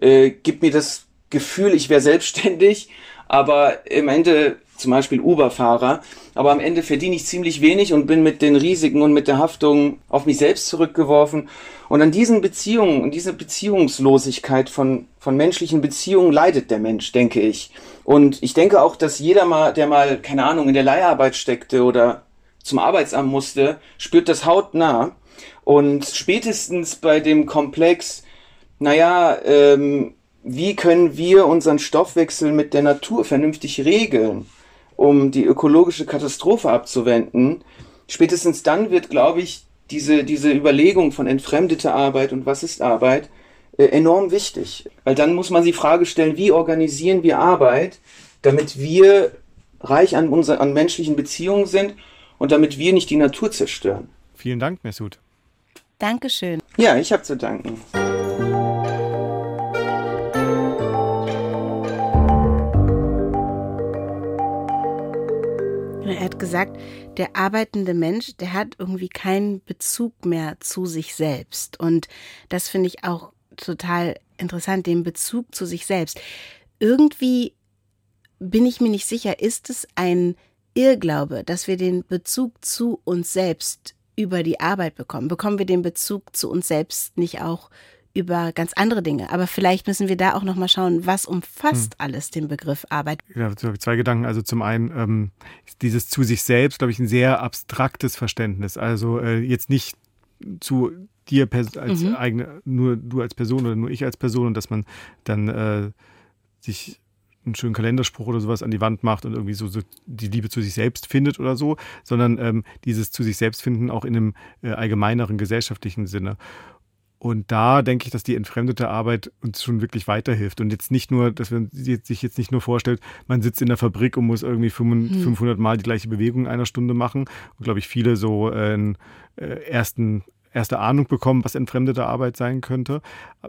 äh, gibt mir das Gefühl, ich wäre selbstständig, aber im Ende zum Beispiel Uber-Fahrer, aber am Ende verdiene ich ziemlich wenig und bin mit den Risiken und mit der Haftung auf mich selbst zurückgeworfen. Und an diesen Beziehungen und dieser Beziehungslosigkeit von, von menschlichen Beziehungen leidet der Mensch, denke ich. Und ich denke auch, dass jeder mal, der mal, keine Ahnung, in der Leiharbeit steckte oder zum Arbeitsamt musste, spürt das hautnah. Und spätestens bei dem Komplex, naja, ähm, wie können wir unseren Stoffwechsel mit der Natur vernünftig regeln, um die ökologische Katastrophe abzuwenden, spätestens dann wird, glaube ich, diese, diese Überlegung von entfremdeter Arbeit und was ist Arbeit enorm wichtig. Weil dann muss man die Frage stellen, wie organisieren wir Arbeit, damit wir reich an, unser, an menschlichen Beziehungen sind und damit wir nicht die Natur zerstören. Vielen Dank, Mesut. Dankeschön. Ja, ich habe zu danken. Er hat gesagt, der arbeitende Mensch, der hat irgendwie keinen Bezug mehr zu sich selbst. Und das finde ich auch total interessant, den Bezug zu sich selbst. Irgendwie bin ich mir nicht sicher, ist es ein Irrglaube, dass wir den Bezug zu uns selbst über die Arbeit bekommen? Bekommen wir den Bezug zu uns selbst nicht auch über ganz andere Dinge. Aber vielleicht müssen wir da auch nochmal schauen, was umfasst hm. alles den Begriff Arbeit. Ja, zwei Gedanken. Also zum einen ähm, dieses zu sich selbst, glaube ich, ein sehr abstraktes Verständnis. Also äh, jetzt nicht zu dir als mhm. eigene, nur du als Person oder nur ich als Person und dass man dann äh, sich einen schönen Kalenderspruch oder sowas an die Wand macht und irgendwie so, so die Liebe zu sich selbst findet oder so, sondern ähm, dieses zu sich selbst finden auch in einem äh, allgemeineren gesellschaftlichen Sinne. Und da denke ich, dass die entfremdete Arbeit uns schon wirklich weiterhilft. Und jetzt nicht nur, dass man sich jetzt nicht nur vorstellt, man sitzt in der Fabrik und muss irgendwie 500 hm. Mal die gleiche Bewegung in einer Stunde machen. Und glaube ich, viele so äh, einen äh, ersten erste Ahnung bekommen, was entfremdete Arbeit sein könnte,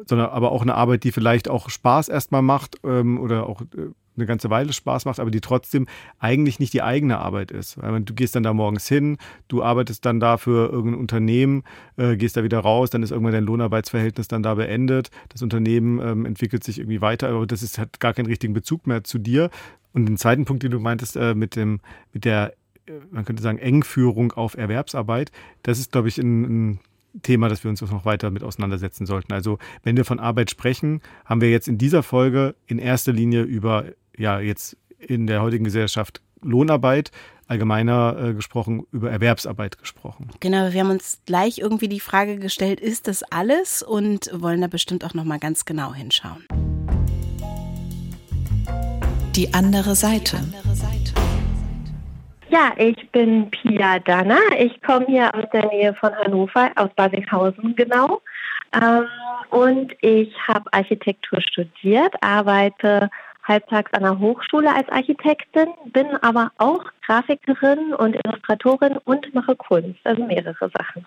sondern aber auch eine Arbeit, die vielleicht auch Spaß erstmal macht ähm, oder auch äh, eine ganze Weile Spaß macht, aber die trotzdem eigentlich nicht die eigene Arbeit ist. Weil du gehst dann da morgens hin, du arbeitest dann da für irgendein Unternehmen, äh, gehst da wieder raus, dann ist irgendwann dein Lohnarbeitsverhältnis dann da beendet. Das Unternehmen ähm, entwickelt sich irgendwie weiter, aber das ist, hat gar keinen richtigen Bezug mehr zu dir. Und den zweiten Punkt, den du meintest, äh, mit, dem, mit der, äh, man könnte sagen, Engführung auf Erwerbsarbeit, das ist, glaube ich, ein, ein Thema, das wir uns noch weiter mit auseinandersetzen sollten. Also wenn wir von Arbeit sprechen, haben wir jetzt in dieser Folge in erster Linie über ja jetzt in der heutigen Gesellschaft Lohnarbeit, allgemeiner äh, gesprochen, über Erwerbsarbeit gesprochen. Genau, wir haben uns gleich irgendwie die Frage gestellt, ist das alles und wollen da bestimmt auch noch mal ganz genau hinschauen. Die andere Seite. Ja, ich bin Pia Danner. Ich komme hier aus der Nähe von Hannover, aus Basinghausen genau. Ähm, und ich habe Architektur studiert, arbeite halbtags an der Hochschule als Architektin, bin aber auch Grafikerin und Illustratorin und mache Kunst, also mehrere Sachen.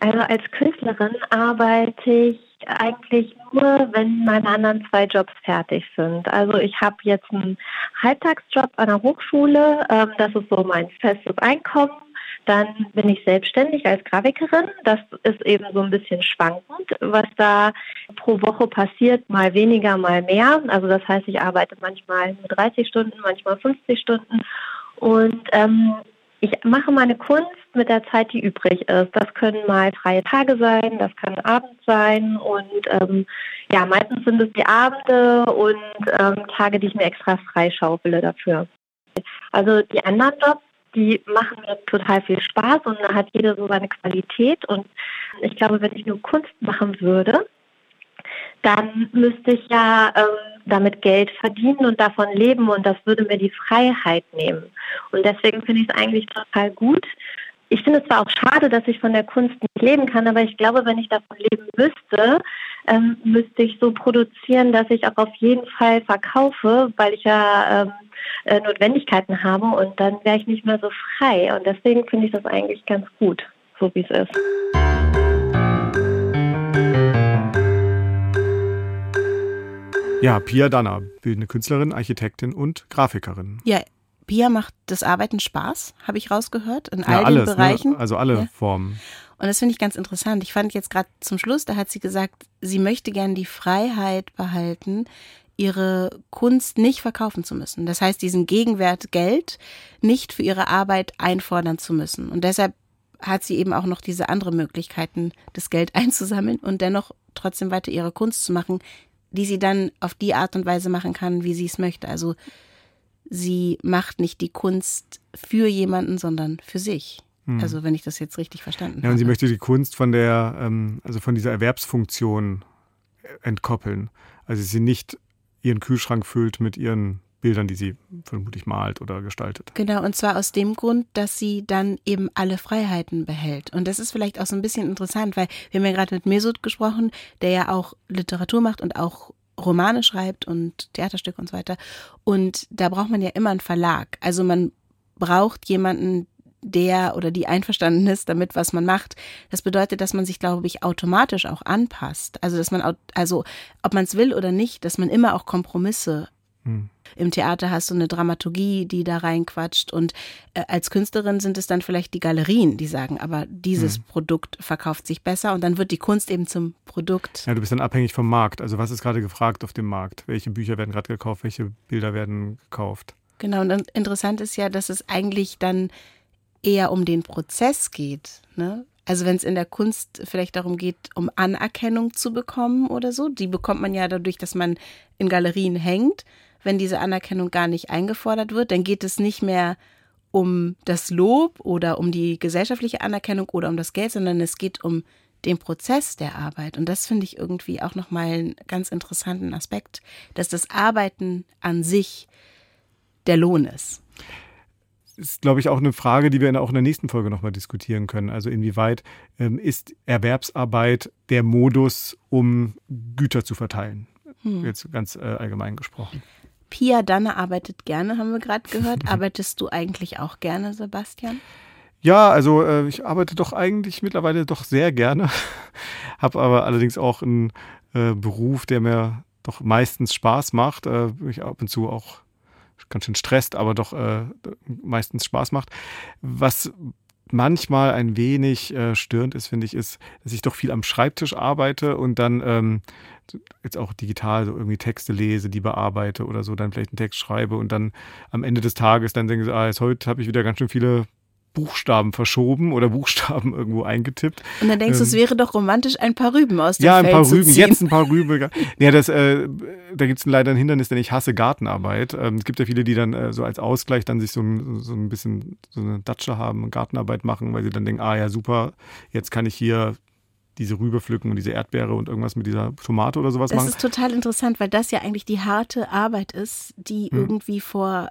Also als Künstlerin arbeite ich eigentlich nur, wenn meine anderen zwei Jobs fertig sind. Also ich habe jetzt einen Halbtagsjob an der Hochschule, ähm, das ist so mein festes Einkommen. Dann bin ich selbstständig als Grafikerin. Das ist eben so ein bisschen schwankend, was da pro Woche passiert, mal weniger, mal mehr. Also das heißt, ich arbeite manchmal 30 Stunden, manchmal 50 Stunden. Und ähm, ich mache meine Kunst mit der Zeit, die übrig ist. Das können mal freie Tage sein, das kann Abend sein und ähm, ja, meistens sind es die Abende und ähm, Tage, die ich mir extra freischaufele dafür. Also die anderen Jobs, die machen mir total viel Spaß und da hat jeder so seine Qualität und ich glaube, wenn ich nur Kunst machen würde, dann müsste ich ja ähm, damit Geld verdienen und davon leben und das würde mir die Freiheit nehmen. Und deswegen finde ich es eigentlich total gut. Ich finde es zwar auch schade, dass ich von der Kunst nicht leben kann, aber ich glaube, wenn ich davon leben müsste, ähm, müsste ich so produzieren, dass ich auch auf jeden Fall verkaufe, weil ich ja ähm, äh, Notwendigkeiten habe und dann wäre ich nicht mehr so frei. Und deswegen finde ich das eigentlich ganz gut, so wie es ist. Ja, Pia Danner, bildende Künstlerin, Architektin und Grafikerin. Ja, Pia macht das Arbeiten Spaß, habe ich rausgehört, in Ja, all alles, den Bereichen. Ne? Also alle Ja. Formen. Und das finde ich ganz interessant. Ich fand jetzt gerade zum Schluss, da hat sie gesagt, sie möchte gern die Freiheit behalten, ihre Kunst nicht verkaufen zu müssen. Das heißt, diesen Gegenwert Geld nicht für ihre Arbeit einfordern zu müssen. Und deshalb hat sie eben auch noch diese andere Möglichkeiten, das Geld einzusammeln und dennoch trotzdem weiter ihre Kunst zu machen, die sie dann auf die Art und Weise machen kann, wie sie es möchte. Also sie macht nicht die Kunst für jemanden, sondern für sich. Also wenn ich das jetzt richtig verstanden Hm. Ja, habe. und sie möchte die Kunst von der, ähm, also von dieser Erwerbsfunktion entkoppeln. Also sie nicht ihren Kühlschrank füllt mit ihren Bildern, die sie vermutlich malt oder gestaltet. Genau, und zwar aus dem Grund, dass sie dann eben alle Freiheiten behält. Und das ist vielleicht auch so ein bisschen interessant, weil wir haben ja gerade mit Mesut gesprochen, der ja auch Literatur macht und auch Romane schreibt und Theaterstücke und so weiter. Und da braucht man ja immer einen Verlag. Also man braucht jemanden, der oder die einverstanden ist damit, was man macht. Das bedeutet, dass man sich, glaube ich, automatisch auch anpasst. Also, dass man, also, ob man es will oder nicht, dass man immer auch Kompromisse im Theater hast du eine Dramaturgie, die da reinquatscht. Und äh, als Künstlerin sind es dann vielleicht die Galerien, die sagen, aber dieses Produkt verkauft sich besser und dann wird die Kunst eben zum Produkt. Ja, du bist dann abhängig vom Markt. Also was ist gerade gefragt auf dem Markt? Welche Bücher werden gerade gekauft? Welche Bilder werden gekauft? Genau, und interessant ist ja, dass es eigentlich dann eher um den Prozess geht. Ne? Also wenn es in der Kunst vielleicht darum geht, um Anerkennung zu bekommen oder so, die bekommt man ja dadurch, dass man in Galerien hängt. Wenn diese Anerkennung gar nicht eingefordert wird, dann geht es nicht mehr um das Lob oder um die gesellschaftliche Anerkennung oder um das Geld, sondern es geht um den Prozess der Arbeit. Und das finde ich irgendwie auch nochmal einen ganz interessanten Aspekt, dass das Arbeiten an sich der Lohn ist. ist, glaube ich, auch eine Frage, die wir in, auch in der nächsten Folge nochmal diskutieren können. Also inwieweit ähm, ist Erwerbsarbeit der Modus, um Güter zu verteilen? Jetzt ganz äh, allgemein gesprochen. Pia Danne arbeitet gerne, haben wir gerade gehört. Arbeitest du eigentlich auch gerne, Sebastian? Ja, also äh, ich arbeite doch eigentlich mittlerweile doch sehr gerne, habe aber allerdings auch einen äh, Beruf, der mir doch meistens Spaß macht, äh, mich ab und zu auch ganz schön stresst, aber doch äh, meistens Spaß macht. Was manchmal ein wenig äh, störend ist, finde ich, ist, dass ich doch viel am Schreibtisch arbeite und dann ähm, jetzt auch digital so irgendwie Texte lese, die bearbeite oder so, dann vielleicht einen Text schreibe und dann am Ende des Tages dann denke ich, ah, jetzt heute habe ich wieder ganz schön viele Buchstaben verschoben oder Buchstaben irgendwo eingetippt. Und dann denkst du, es wäre doch romantisch, ein paar Rüben aus dem Ähm. Ja, ein Feld paar Rüben, jetzt ein paar Rüben. Ja, das, äh, da gibt es leider ein Hindernis, denn ich hasse Gartenarbeit. Ähm, es gibt ja viele, die dann äh, so als Ausgleich dann sich so ein, so ein bisschen so eine Datsche haben, Gartenarbeit machen, weil sie dann denken, ah ja, super, jetzt kann ich hier diese Rübe pflücken und diese Erdbeere und irgendwas mit dieser Tomate oder sowas Das machen. ist total interessant, weil das ja eigentlich die harte Arbeit ist, die Hm. irgendwie vor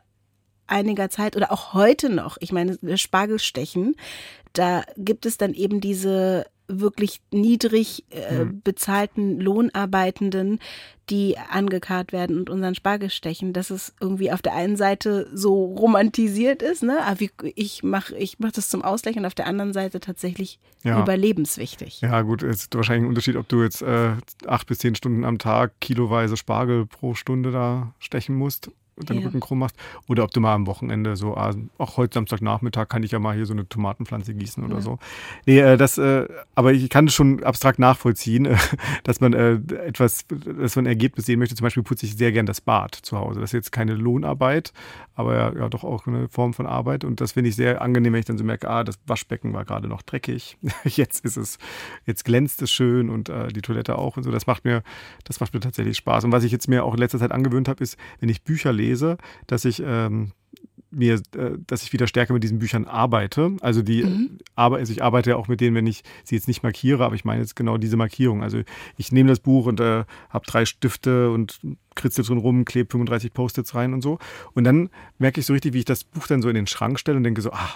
einiger Zeit oder auch heute noch, ich meine, das Spargelstechen, da gibt es dann eben diese wirklich niedrig äh, Hm. bezahlten Lohnarbeitenden, die angekarrt werden und unseren Spargel stechen, dass es irgendwie auf der einen Seite so romantisiert ist, ne? Aber wie, ich mache ich mach das zum Ausgleich und auf der anderen Seite tatsächlich Ja. überlebenswichtig. Ja, gut, es ist wahrscheinlich ein Unterschied, ob du jetzt äh, acht bis zehn Stunden am Tag kiloweise Spargel pro Stunde da stechen musst deinen Ja. Rücken krumm machst. Oder ob du mal am Wochenende so, ah, auch heute Samstagnachmittag kann ich ja mal hier so eine Tomatenpflanze gießen oder Ja. so. Nee, äh, das, äh, aber ich kann es schon abstrakt nachvollziehen, äh, dass man etwas, dass man ein Ergebnis sehen möchte. Zum Beispiel putze ich sehr gern das Bad zu Hause. Das ist jetzt keine Lohnarbeit, aber ja, ja doch auch eine Form von Arbeit. Und das finde ich sehr angenehm, wenn ich dann so merke, ah, das Waschbecken war gerade noch dreckig. Jetzt ist es, jetzt glänzt es schön und äh, die Toilette auch und so. Das macht mir, das macht mir tatsächlich Spaß. Und was ich jetzt mir auch in letzter Zeit angewöhnt habe, ist, wenn ich Bücher lese, dass ich ähm, mir, äh, dass ich wieder stärker mit diesen Büchern arbeite. Also die Mhm. Arbeit, also ich arbeite ja auch mit denen, wenn ich sie jetzt nicht markiere, aber ich meine jetzt genau diese Markierung. Also ich nehme das Buch und äh, habe drei Stifte und kritzel drin rum, klebe 35 Post-its rein und so. Und dann merke ich so richtig, wie ich das Buch dann so in den Schrank stelle und denke so, ah,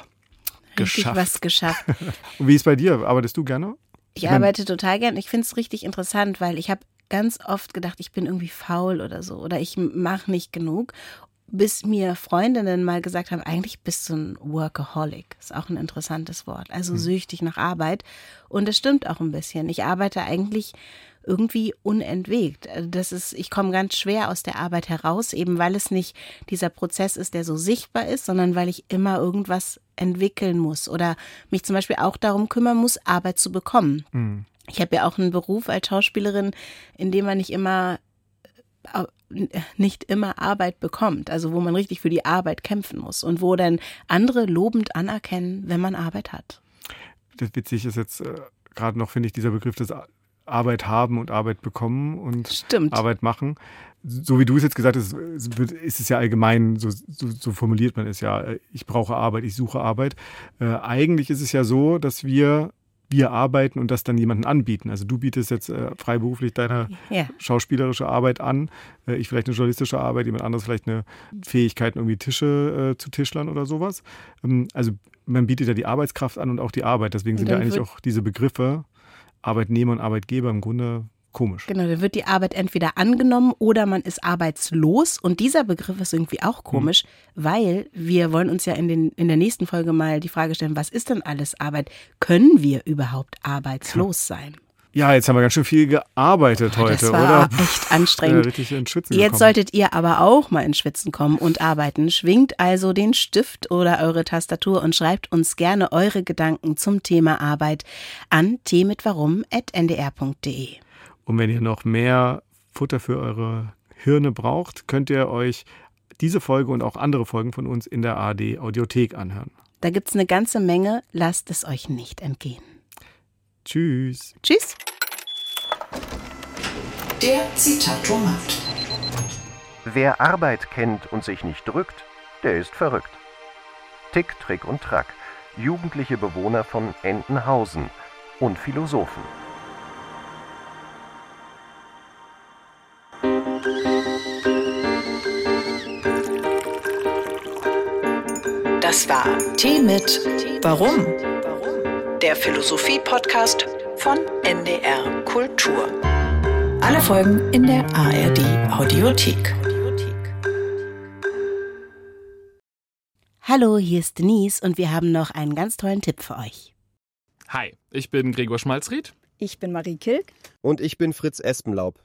Richtig geschafft. was geschafft. Und wie ist bei dir? Arbeitest du gerne? Ich Ich arbeite total gern. Ich finde es richtig interessant, weil ich habe ganz oft gedacht, ich bin irgendwie faul oder so oder ich mache nicht genug. Bis mir Freundinnen mal gesagt haben, eigentlich bist du ein Workaholic. Ist auch ein interessantes Wort. Also süchtig nach Arbeit. Und das stimmt auch ein bisschen. Ich arbeite eigentlich irgendwie unentwegt. Also Das ist, ich komme ganz schwer aus der Arbeit heraus, eben weil es nicht dieser Prozess ist, der so sichtbar ist, sondern weil ich immer irgendwas entwickeln muss oder mich zum Beispiel auch darum kümmern muss, Arbeit zu bekommen. Hm. Ich habe ja auch einen Beruf als Schauspielerin, in dem man nicht immer nicht immer Arbeit bekommt, also wo man richtig für die Arbeit kämpfen muss und wo dann andere lobend anerkennen, wenn man Arbeit hat. Das witzig ist jetzt äh, gerade noch, finde ich, dieser Begriff des Ar- Arbeit haben und Arbeit bekommen und Stimmt. Arbeit machen. So wie du es jetzt gesagt hast, ist es ja allgemein, so, so, so formuliert man es ja, äh, ich brauche Arbeit, ich suche Arbeit. Äh, eigentlich ist es ja so, dass wir, wir arbeiten und das dann jemanden anbieten. Also du bietest jetzt äh, freiberuflich deine Ja. schauspielerische Arbeit an, äh, ich vielleicht eine journalistische Arbeit, jemand anderes vielleicht eine Fähigkeit, irgendwie Tische äh, zu tischlern oder sowas. Ähm, also man bietet ja die Arbeitskraft an und auch die Arbeit. Deswegen sind ja eigentlich auch diese Begriffe Arbeitnehmer und Arbeitgeber im Grunde komisch. Genau, dann wird die Arbeit entweder angenommen oder man ist arbeitslos. Und dieser Begriff ist irgendwie auch komisch, weil wir wollen uns ja in, den, in der nächsten Folge mal die Frage stellen, was ist denn alles Arbeit? Können wir überhaupt arbeitslos sein? Ja, jetzt haben wir ganz schön viel gearbeitet heute, das war oder? echt anstrengend. richtig in Schwitzen Jetzt gekommen. solltet ihr aber auch mal ins Schwitzen kommen und arbeiten. Schwingt also den Stift oder eure Tastatur und schreibt uns gerne eure Gedanken zum Thema Arbeit an t-mit-warum.ndr.de. Und wenn ihr noch mehr Futter für eure Hirne braucht, könnt ihr euch diese Folge und auch andere Folgen von uns in der ARD Audiothek anhören. Da gibt's eine ganze Menge. Lasst es euch nicht entgehen. Tschüss. Tschüss. Der Zitatomat. Wer Arbeit kennt und sich nicht drückt, der ist verrückt. Tick, Trick und Track. Jugendliche Bewohner von Entenhausen und Philosophen. Das war Tee mit Warum? Der Philosophie-Podcast von NDR Kultur. Alle Folgen in der ARD Audiothek. Hallo, hier ist Denise und wir haben noch einen ganz tollen Tipp für euch. Hi, ich bin Gregor Schmalzried. Ich bin Marie Kilk. Und ich bin Fritz Espenlaub.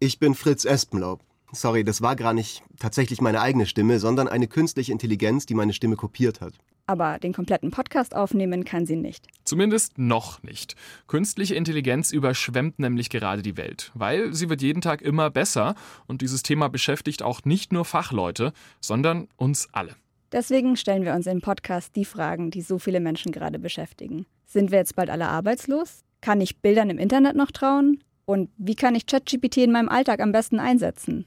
Ich bin Fritz Espenlaub. Sorry, das war gar nicht tatsächlich meine eigene Stimme, sondern eine künstliche Intelligenz, die meine Stimme kopiert hat. Aber den kompletten Podcast aufnehmen kann sie nicht. Zumindest noch nicht. Künstliche Intelligenz überschwemmt nämlich gerade die Welt, weil sie wird jeden Tag immer besser und dieses Thema beschäftigt auch nicht nur Fachleute, sondern uns alle. Deswegen stellen wir uns im Podcast die Fragen, die so viele Menschen gerade beschäftigen. Sind wir jetzt bald alle arbeitslos? Kann ich Bildern im Internet noch trauen? Und wie kann ich ChatGPT in meinem Alltag am besten einsetzen?